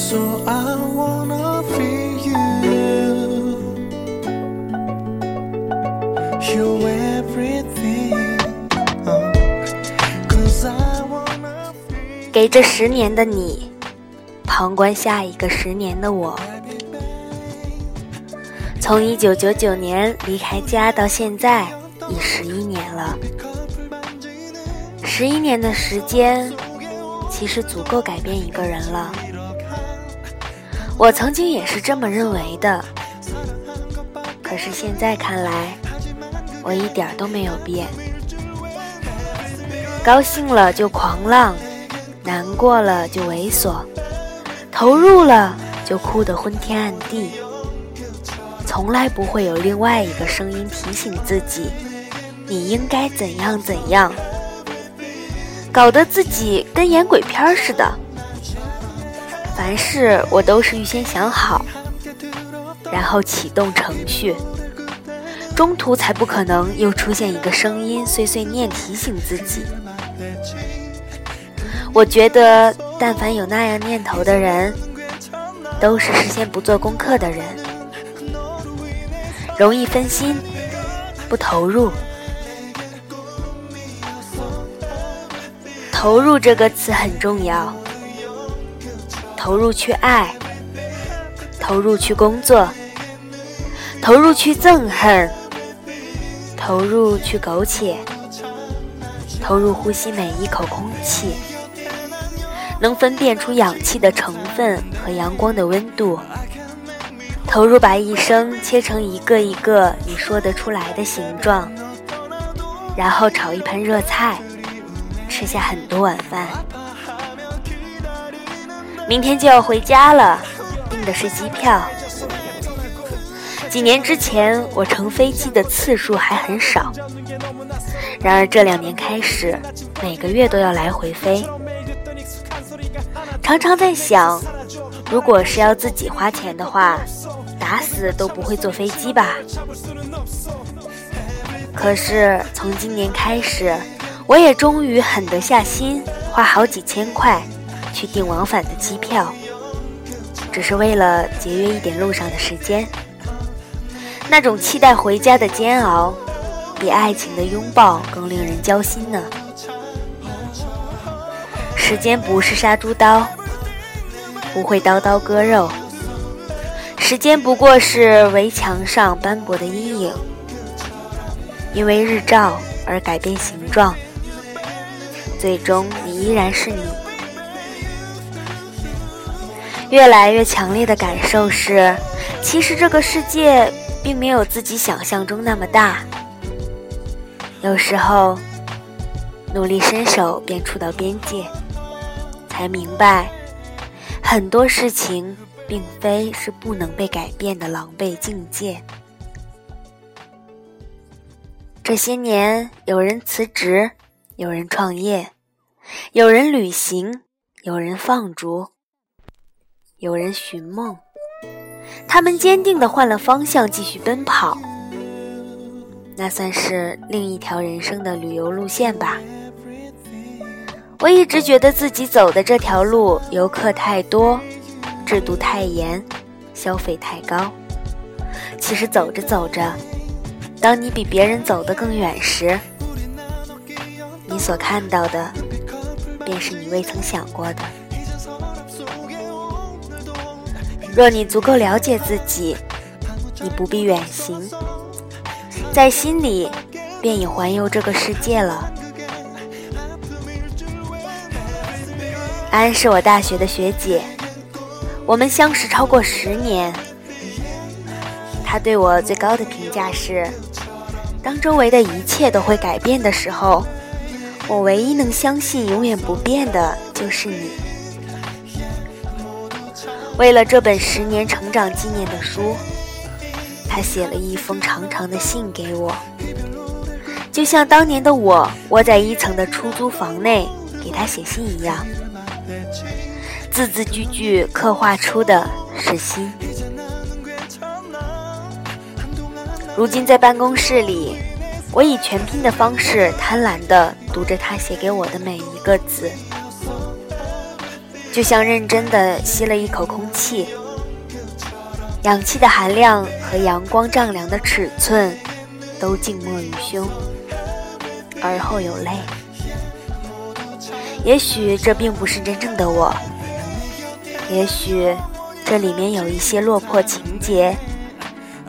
So I wanna feel you. You're everything. Cause I wanna 给这十年的你，旁观下一个十年的我。从一九九九年离开家到现在，已十一年了。十一年的时间，其实足够改变一个人了。我曾经也是这么认为的，可是现在看来，我一点都没有变。高兴了就狂浪，难过了就猥琐，投入了就哭得昏天暗地。从来不会有另外一个声音提醒自己，你应该怎样怎样，搞得自己跟演鬼片似的。凡事我都是预先想好，然后启动程序，中途才不可能又出现一个声音碎碎念提醒自己。我觉得，但凡有那样念头的人，都是事先不做功课的人，容易分心，不投入。投入这个词很重要，投入去爱，投入去工作，投入去憎恨，投入去苟且，投入呼吸每一口空气。能分辨出氧气的成分和阳光的温度，投入把一生切成一个一个你说得出来的形状，然后炒一盘热菜，吃下很多碗饭。明天就要回家了，订的是机票。几年之前，我乘飞机的次数还很少，然而这两年开始，每个月都要来回飞。常常在想，如果是要自己花钱的话，打死都不会坐飞机吧。可是从今年开始，我也终于狠得下心，花好几千块去订往返的机票，只是为了节约一点路上的时间。那种期待回家的煎熬，比爱情的拥抱更令人焦心呢。时间不是杀猪刀。不会刀刀割肉，时间不过是围墙上斑驳的阴影，因为日照而改变形状，最终你依然是你。越来越强烈的感受是，其实这个世界并没有自己想象中那么大。有时候，努力伸手便触到边界，才明白。很多事情并非是不能被改变的狼狈境界。这些年，有人辞职，有人创业，有人旅行，有人放逐，有人寻梦。他们坚定地换了方向，继续奔跑。那算是另一条人生的旅游路线吧。我一直觉得自己走的这条路，游客太多，制度太严，消费太高。其实走着走着，当你比别人走得更远时，你所看到的，便是你未曾想过的。若你足够了解自己，你不必远行，在心里便已环游这个世界了。安是我大学的学姐，我们相识超过十年。她对我最高的评价是：当周围的一切都会改变的时候，我唯一能相信永远不变的就是你。为了这本十年成长纪念的书，他写了一封长长的信给我，就像当年的我窝在一层的出租房内给他写信一样。字字句句刻画出的是心。如今在办公室里，我以全拼的方式贪婪地读着他写给我的每一个字。就像认真的吸了一口空气，氧气的含量和阳光丈量的尺寸都静默于胸，而后有泪。也许这并不是真正的我，也许这里面有一些落魄情节，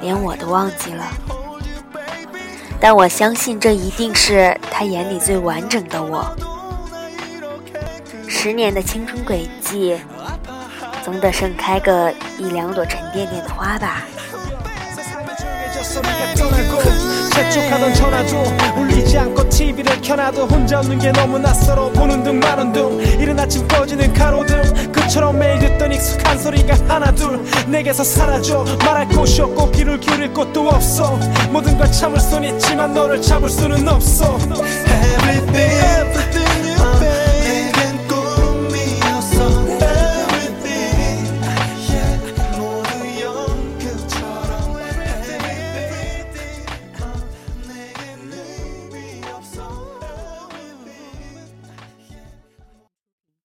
连我都忘记了。但我相信，这一定是他眼里最完整的我。十年的青春轨迹，总得盛开个一两朵沉甸甸的花吧。